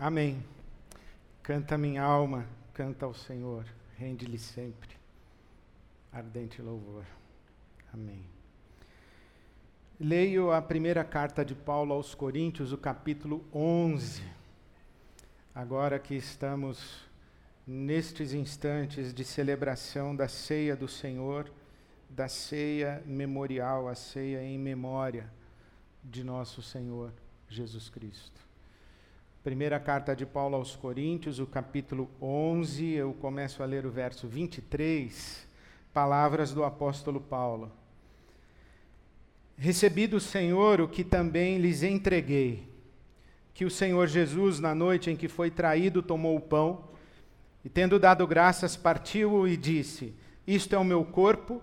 Amém. Canta minha alma, canta ao Senhor, rende-lhe sempre ardente louvor. Amém. Leio a primeira carta de Paulo aos Coríntios, o capítulo 11. Agora que estamos nestes instantes de celebração da ceia do Senhor, da ceia memorial, a ceia em memória de nosso Senhor Jesus Cristo. Primeira carta de Paulo aos Coríntios, o capítulo 11, eu começo a ler o verso 23, palavras do apóstolo Paulo. Recebi do Senhor o que também lhes entreguei, que o Senhor Jesus, na noite em que foi traído, tomou o pão e, tendo dado graças, partiu-o e disse: Isto é o meu corpo,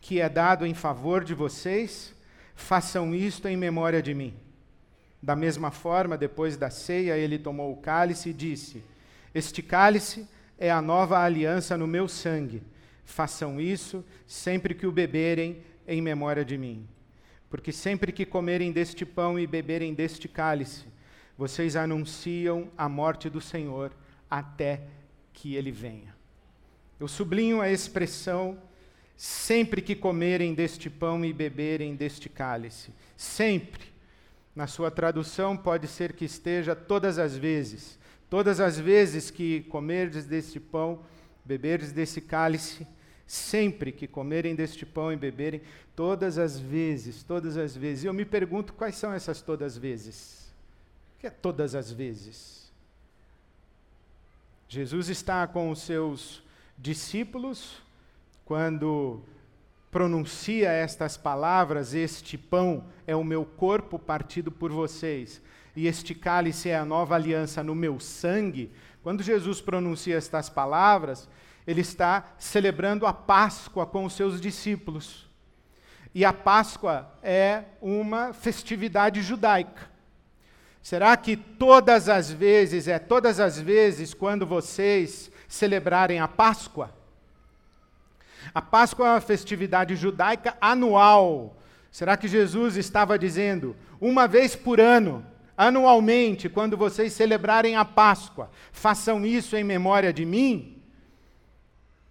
que é dado em favor de vocês, façam isto em memória de mim. Da mesma forma, depois da ceia, ele tomou o cálice e disse: Este cálice é a nova aliança no meu sangue. Façam isso sempre que o beberem em memória de mim. Porque sempre que comerem deste pão e beberem deste cálice, vocês anunciam a morte do Senhor até que ele venha. Eu sublinho a expressão sempre que comerem deste pão e beberem deste cálice. Sempre na sua tradução, pode ser que esteja todas as vezes. Todas as vezes que comerdes deste pão, beberdes desse cálice, sempre que comerem deste pão e beberem, todas as vezes, todas as vezes. E eu me pergunto quais são essas todas as vezes. O que é todas as vezes? Jesus está com os seus discípulos quando pronuncia estas palavras: Este pão é o meu corpo partido por vocês, e este cálice é a nova aliança no meu sangue. Quando Jesus pronuncia estas palavras, ele está celebrando a Páscoa com os seus discípulos. E a Páscoa é uma festividade judaica. Será que todas as vezes, é todas as vezes quando vocês celebrarem a Páscoa? A Páscoa é uma festividade judaica anual. Será que Jesus estava dizendo, uma vez por ano, anualmente, quando vocês celebrarem a Páscoa, façam isso em memória de mim?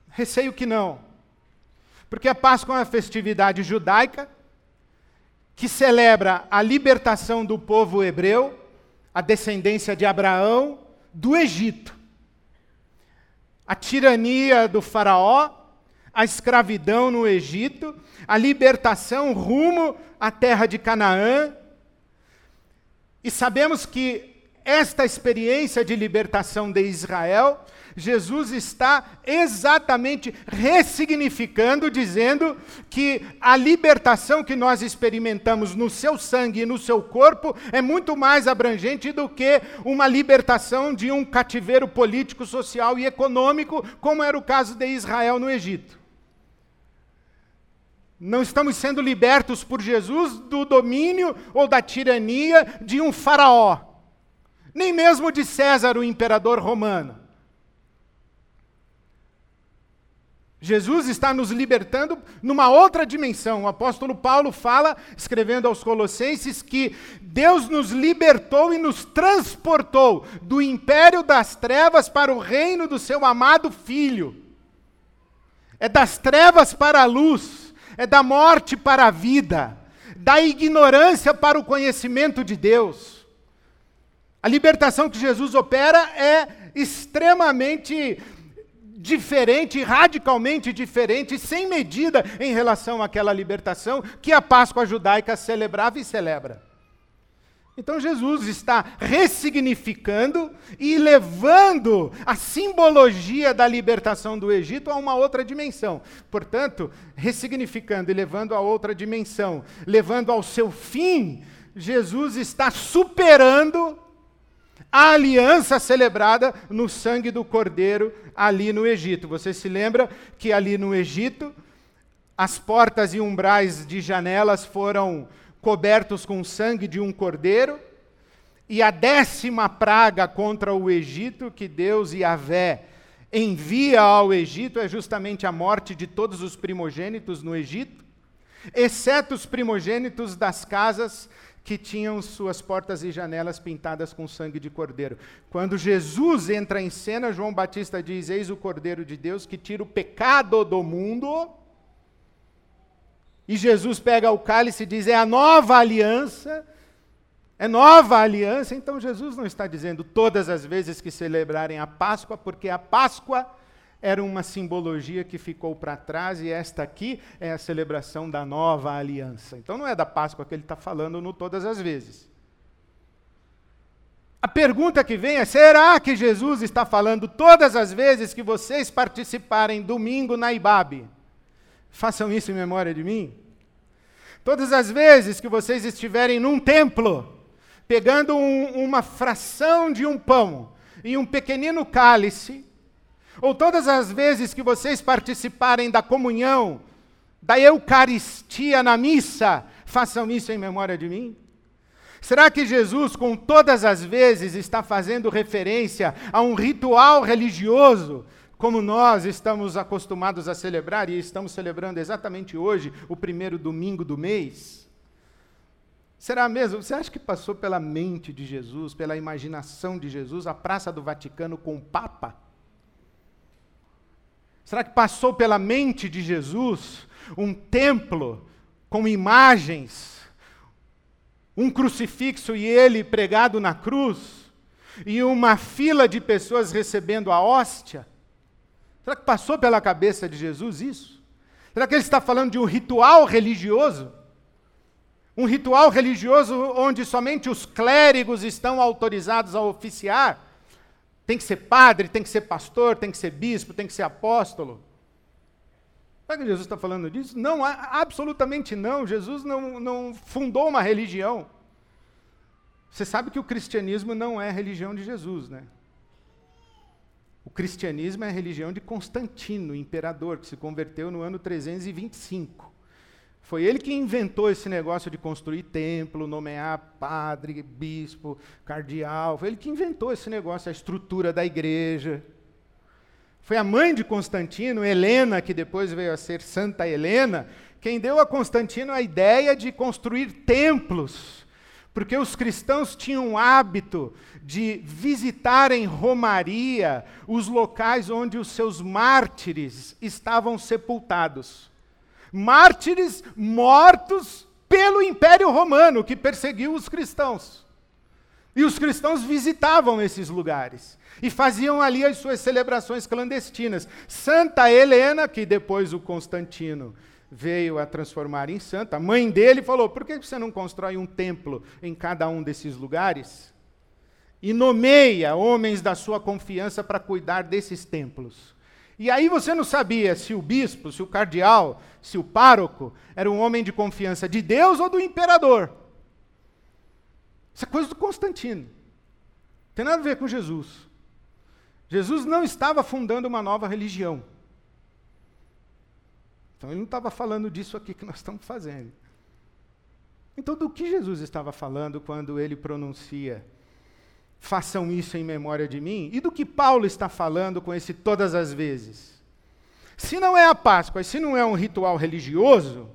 Receio que não. Porque a Páscoa é uma festividade judaica que celebra a libertação do povo hebreu, a descendência de Abraão, do Egito. A tirania do Faraó a escravidão no Egito, a libertação rumo à terra de Canaã. E sabemos que esta experiência de libertação de Israel, Jesus está exatamente ressignificando, dizendo que a libertação que nós experimentamos no seu sangue e no seu corpo é muito mais abrangente do que uma libertação de um cativeiro político, social e econômico, como era o caso de Israel no Egito. Não estamos sendo libertos por Jesus do domínio ou da tirania de um faraó, nem mesmo de César, o imperador romano. Jesus está nos libertando numa outra dimensão. O apóstolo Paulo fala, escrevendo aos Colossenses, que Deus nos libertou e nos transportou do império das trevas para o reino do seu amado Filho. É das trevas para a luz é da morte para a vida, da ignorância para o conhecimento de Deus. A libertação que Jesus opera é extremamente diferente, radicalmente diferente, sem medida em relação àquela libertação que a Páscoa judaica celebrava e celebra. Então Jesus está ressignificando e levando a simbologia da libertação do Egito a uma outra dimensão. Portanto, ressignificando e levando a outra dimensão, levando ao seu fim, Jesus está superando a aliança celebrada no sangue do Cordeiro ali no Egito. Você se lembra que ali no Egito as portas e umbrais de janelas foram cobertos com sangue de um cordeiro, e a décima praga contra o Egito que Deus e Avé envia ao Egito é justamente a morte de todos os primogênitos no Egito, exceto os primogênitos das casas que tinham suas portas e janelas pintadas com sangue de cordeiro. Quando Jesus entra em cena, João Batista diz: Eis o cordeiro de Deus que tira o pecado do mundo. E Jesus pega o cálice e diz: É a nova aliança. É nova aliança. Então Jesus não está dizendo todas as vezes que celebrarem a Páscoa, porque a Páscoa era uma simbologia que ficou para trás e esta aqui é a celebração da nova aliança. Então não é da Páscoa que ele está falando no todas as vezes. A pergunta que vem é: será que Jesus está falando todas as vezes que vocês participarem domingo na Ibabe? Façam isso em memória de mim. Todas as vezes que vocês estiverem num templo, pegando um, uma fração de um pão e um pequenino cálice, ou todas as vezes que vocês participarem da comunhão, da Eucaristia na missa, façam isso em memória de mim? Será que Jesus, com todas as vezes, está fazendo referência a um ritual religioso, como nós estamos acostumados a celebrar e estamos celebrando exatamente hoje, o primeiro domingo do mês? Será mesmo? Você acha que passou pela mente de Jesus, pela imaginação de Jesus, a Praça do Vaticano com o Papa? Será que passou pela mente de Jesus um templo com imagens, um crucifixo e ele pregado na cruz, e uma fila de pessoas recebendo a hóstia? Será que passou pela cabeça de Jesus isso? Será que ele está falando de um ritual religioso? Um ritual religioso onde somente os clérigos estão autorizados a oficiar? Tem que ser padre, tem que ser pastor, tem que ser bispo, tem que ser apóstolo. Será que Jesus está falando disso? Não, absolutamente não. Jesus não, não fundou uma religião. Você sabe que o cristianismo não é religião de Jesus, né? O cristianismo é a religião de Constantino, imperador, que se converteu no ano 325. Foi ele que inventou esse negócio de construir templo, nomear padre, bispo, cardeal. Foi ele que inventou esse negócio, a estrutura da igreja. Foi a mãe de Constantino, Helena, que depois veio a ser Santa Helena, quem deu a Constantino a ideia de construir templos. Porque os cristãos tinham o hábito de visitar em Romaria os locais onde os seus mártires estavam sepultados mártires mortos pelo Império Romano, que perseguiu os cristãos. E os cristãos visitavam esses lugares e faziam ali as suas celebrações clandestinas. Santa Helena, que depois o Constantino veio a transformar em santa, a mãe dele falou: por que você não constrói um templo em cada um desses lugares? E nomeia homens da sua confiança para cuidar desses templos. E aí você não sabia se o bispo, se o cardeal, se o pároco era um homem de confiança de Deus ou do imperador. Isso é coisa do Constantino. Não tem nada a ver com Jesus. Jesus não estava fundando uma nova religião. Então ele não estava falando disso aqui que nós estamos fazendo. Então, do que Jesus estava falando quando ele pronuncia façam isso em memória de mim? E do que Paulo está falando com esse todas as vezes? Se não é a Páscoa, se não é um ritual religioso,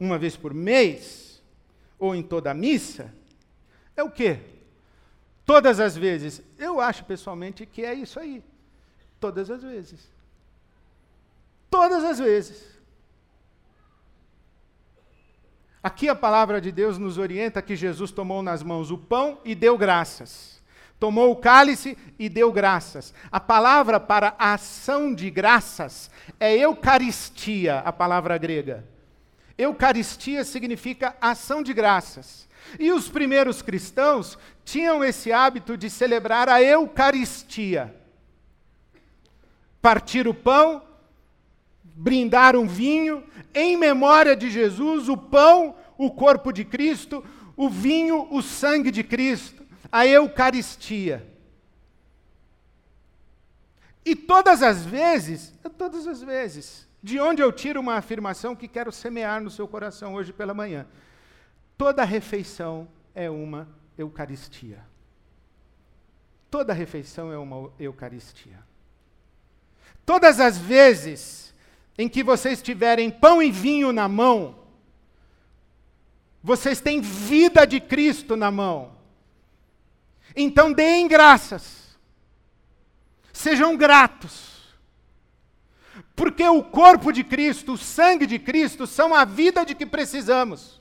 uma vez por mês, ou em toda a missa, é o quê? Todas as vezes. Eu acho pessoalmente que é isso aí. Todas as vezes. Todas as vezes. Aqui a palavra de Deus nos orienta que Jesus tomou nas mãos o pão e deu graças tomou o cálice e deu graças. A palavra para ação de graças é Eucaristia, a palavra grega. Eucaristia significa ação de graças. E os primeiros cristãos tinham esse hábito de celebrar a Eucaristia. Partir o pão, brindar um vinho, em memória de Jesus, o pão, o corpo de Cristo, o vinho, o sangue de Cristo a Eucaristia. E todas as vezes, todas as vezes, de onde eu tiro uma afirmação que quero semear no seu coração hoje pela manhã. Toda refeição é uma Eucaristia. Toda refeição é uma Eucaristia. Todas as vezes em que vocês tiverem pão e vinho na mão, Vocês têm vida de Cristo na mão. Então deem graças. Sejam gratos. Porque o corpo de Cristo, o sangue de Cristo, são a vida de que precisamos.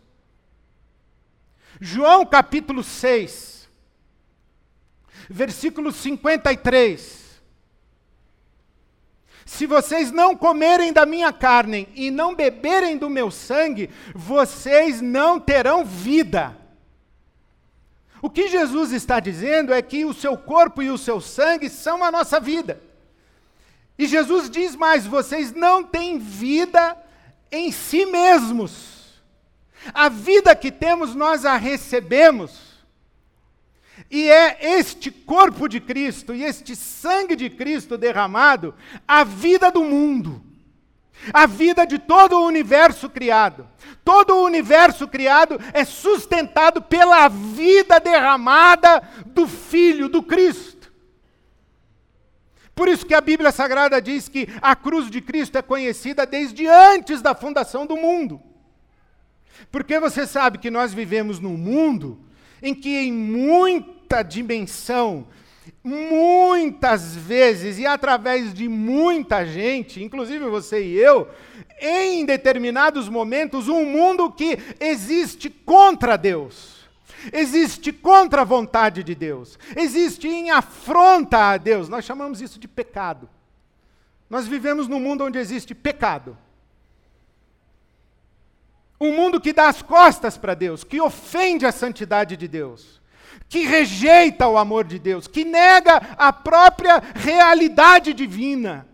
João capítulo 6, versículo 53. Se vocês não comerem da minha carne e não beberem do meu sangue, vocês não terão vida. O que Jesus está dizendo é que o seu corpo e o seu sangue são a nossa vida. E Jesus diz mais: vocês não têm vida em si mesmos. A vida que temos, nós a recebemos. E é este corpo de Cristo e este sangue de Cristo derramado a vida do mundo, a vida de todo o universo criado. Todo o universo criado é sustentado pela vida derramada do Filho, do Cristo. Por isso que a Bíblia Sagrada diz que a cruz de Cristo é conhecida desde antes da fundação do mundo. Porque você sabe que nós vivemos num mundo em que, em muita dimensão, muitas vezes e através de muita gente, inclusive você e eu, em determinados momentos, um mundo que existe contra Deus. Existe contra a vontade de Deus. Existe em afronta a Deus. Nós chamamos isso de pecado. Nós vivemos num mundo onde existe pecado. Um mundo que dá as costas para Deus, que ofende a santidade de Deus, que rejeita o amor de Deus, que nega a própria realidade divina.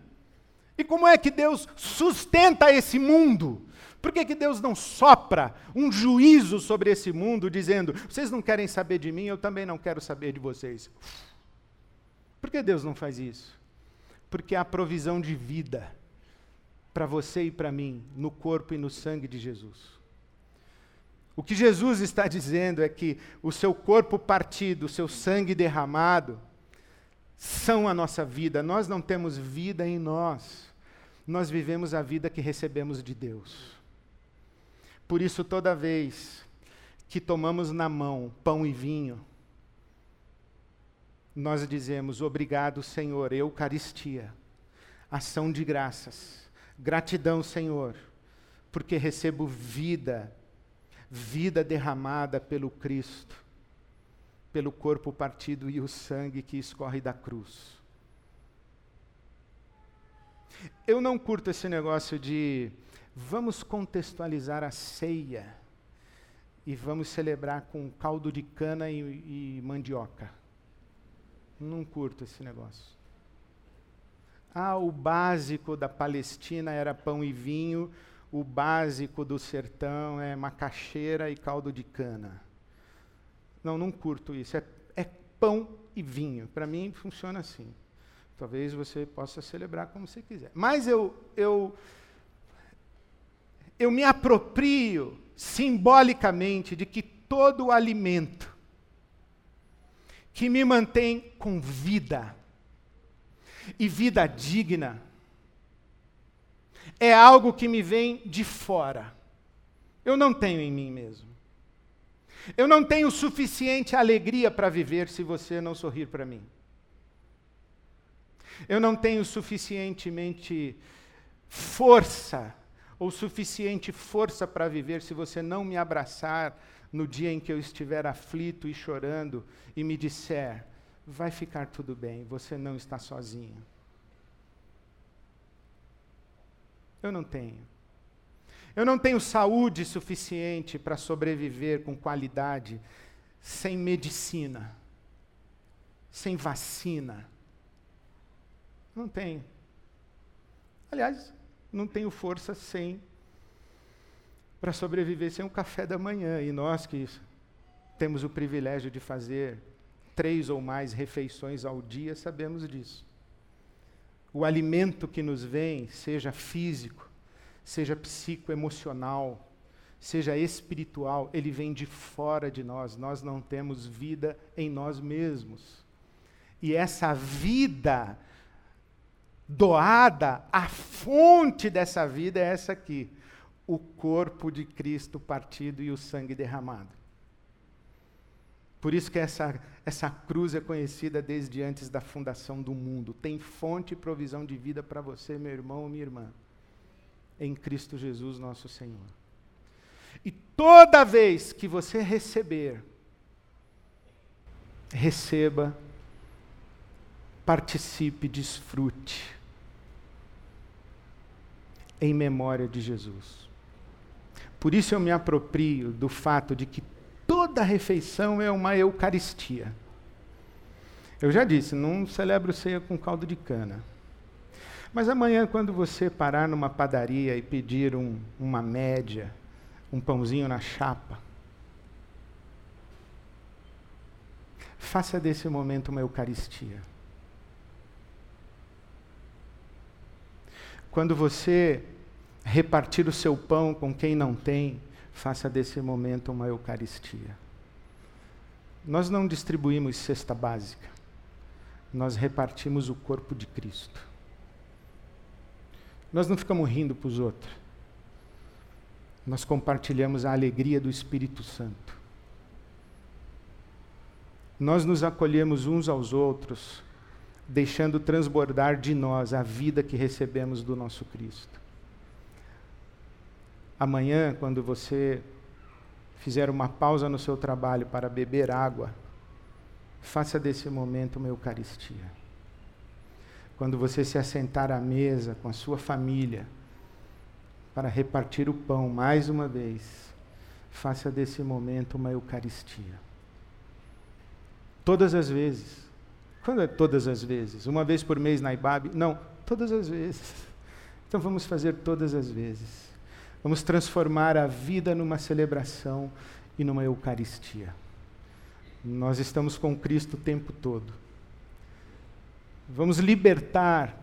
E como é que Deus sustenta esse mundo? Por que, que Deus não sopra um juízo sobre esse mundo, dizendo: vocês não querem saber de mim, eu também não quero saber de vocês? Por que Deus não faz isso? Porque há provisão de vida para você e para mim no corpo e no sangue de Jesus. O que Jesus está dizendo é que o seu corpo partido, o seu sangue derramado, são a nossa vida. Nós não temos vida em nós. Nós vivemos a vida que recebemos de Deus. Por isso, toda vez que tomamos na mão pão e vinho, nós dizemos: Obrigado, Senhor, Eucaristia, ação de graças. Gratidão, Senhor, porque recebo vida vida derramada pelo Cristo, pelo corpo partido e o sangue que escorre da cruz. Eu não curto esse negócio de vamos contextualizar a ceia e vamos celebrar com caldo de cana e, e mandioca. Não curto esse negócio. Ah, o básico da Palestina era pão e vinho, o básico do sertão é macaxeira e caldo de cana. Não, não curto isso. É, é pão e vinho. Para mim funciona assim. Talvez você possa celebrar como você quiser. Mas eu, eu, eu me aproprio simbolicamente de que todo o alimento que me mantém com vida e vida digna é algo que me vem de fora. Eu não tenho em mim mesmo. Eu não tenho suficiente alegria para viver se você não sorrir para mim. Eu não tenho suficientemente força ou suficiente força para viver se você não me abraçar no dia em que eu estiver aflito e chorando e me disser: vai ficar tudo bem, você não está sozinho. Eu não tenho. Eu não tenho saúde suficiente para sobreviver com qualidade sem medicina, sem vacina. Não tenho. Aliás, não tenho força sem para sobreviver sem um café da manhã. E nós que temos o privilégio de fazer três ou mais refeições ao dia, sabemos disso o alimento que nos vem, seja físico, seja psicoemocional, seja espiritual, ele vem de fora de nós. Nós não temos vida em nós mesmos. E essa vida doada, a fonte dessa vida é essa aqui: o corpo de Cristo partido e o sangue derramado. Por isso que essa, essa cruz é conhecida desde antes da fundação do mundo. Tem fonte e provisão de vida para você, meu irmão ou minha irmã, em Cristo Jesus, nosso Senhor. E toda vez que você receber, receba, participe, desfrute, em memória de Jesus. Por isso eu me aproprio do fato de que toda refeição é uma Eucaristia. Eu já disse, não celebro ceia com caldo de cana. Mas amanhã, quando você parar numa padaria e pedir um, uma média, um pãozinho na chapa, faça desse momento uma Eucaristia. Quando você repartir o seu pão com quem não tem, faça desse momento uma Eucaristia. Nós não distribuímos cesta básica, nós repartimos o corpo de Cristo. Nós não ficamos rindo para os outros, nós compartilhamos a alegria do Espírito Santo. Nós nos acolhemos uns aos outros, deixando transbordar de nós a vida que recebemos do nosso Cristo. Amanhã, quando você fizer uma pausa no seu trabalho para beber água, faça desse momento uma Eucaristia. Quando você se assentar à mesa com a sua família para repartir o pão mais uma vez, faça desse momento uma Eucaristia. Todas as vezes. Quando é todas as vezes? Uma vez por mês na IBAB? Não, todas as vezes. Então vamos fazer todas as vezes. Vamos transformar a vida numa celebração e numa Eucaristia. Nós estamos com Cristo o tempo todo. Vamos libertar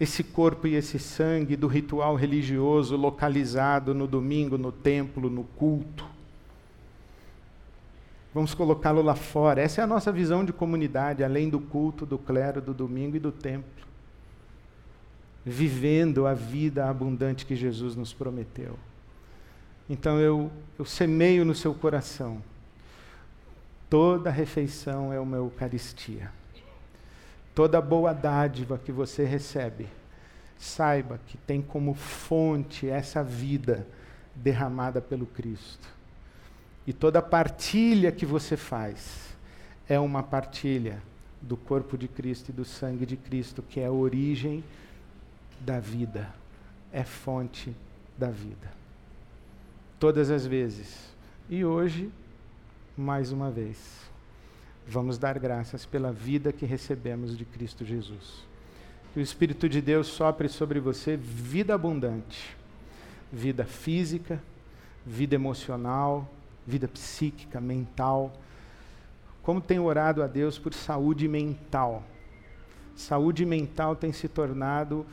esse corpo e esse sangue do ritual religioso localizado no domingo, no templo, no culto. Vamos colocá-lo lá fora. Essa é a nossa visão de comunidade, além do culto, do clero, do domingo e do templo vivendo a vida abundante que Jesus nos prometeu. Então eu, eu semeio no seu coração. Toda refeição é uma Eucaristia. Toda boa dádiva que você recebe, saiba que tem como fonte essa vida derramada pelo Cristo. E toda partilha que você faz é uma partilha do corpo de Cristo e do sangue de Cristo, que é a origem da vida, é fonte da vida. Todas as vezes. E hoje, mais uma vez, vamos dar graças pela vida que recebemos de Cristo Jesus. Que o Espírito de Deus sopre sobre você vida abundante, vida física, vida emocional, vida psíquica, mental. Como tenho orado a Deus por saúde mental. Saúde mental tem se tornado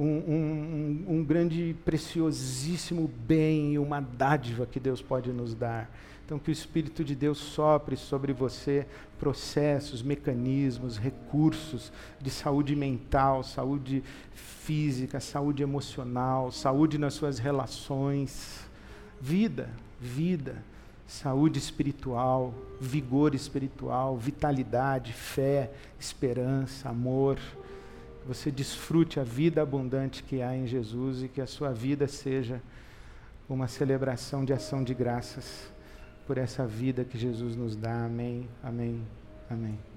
um, um, um, grande, preciosíssimo bem e uma dádiva que Deus pode nos dar. Então, que o Espírito de Deus sopre sobre você processos, mecanismos, recursos de saúde mental, saúde física, saúde emocional, saúde nas suas relações, vida, vida, saúde espiritual, vigor espiritual, vitalidade, fé, esperança, amor você desfrute a vida abundante que há em Jesus e que a sua vida seja uma celebração de ação de graças por essa vida que Jesus nos dá. Amém, amém, amém.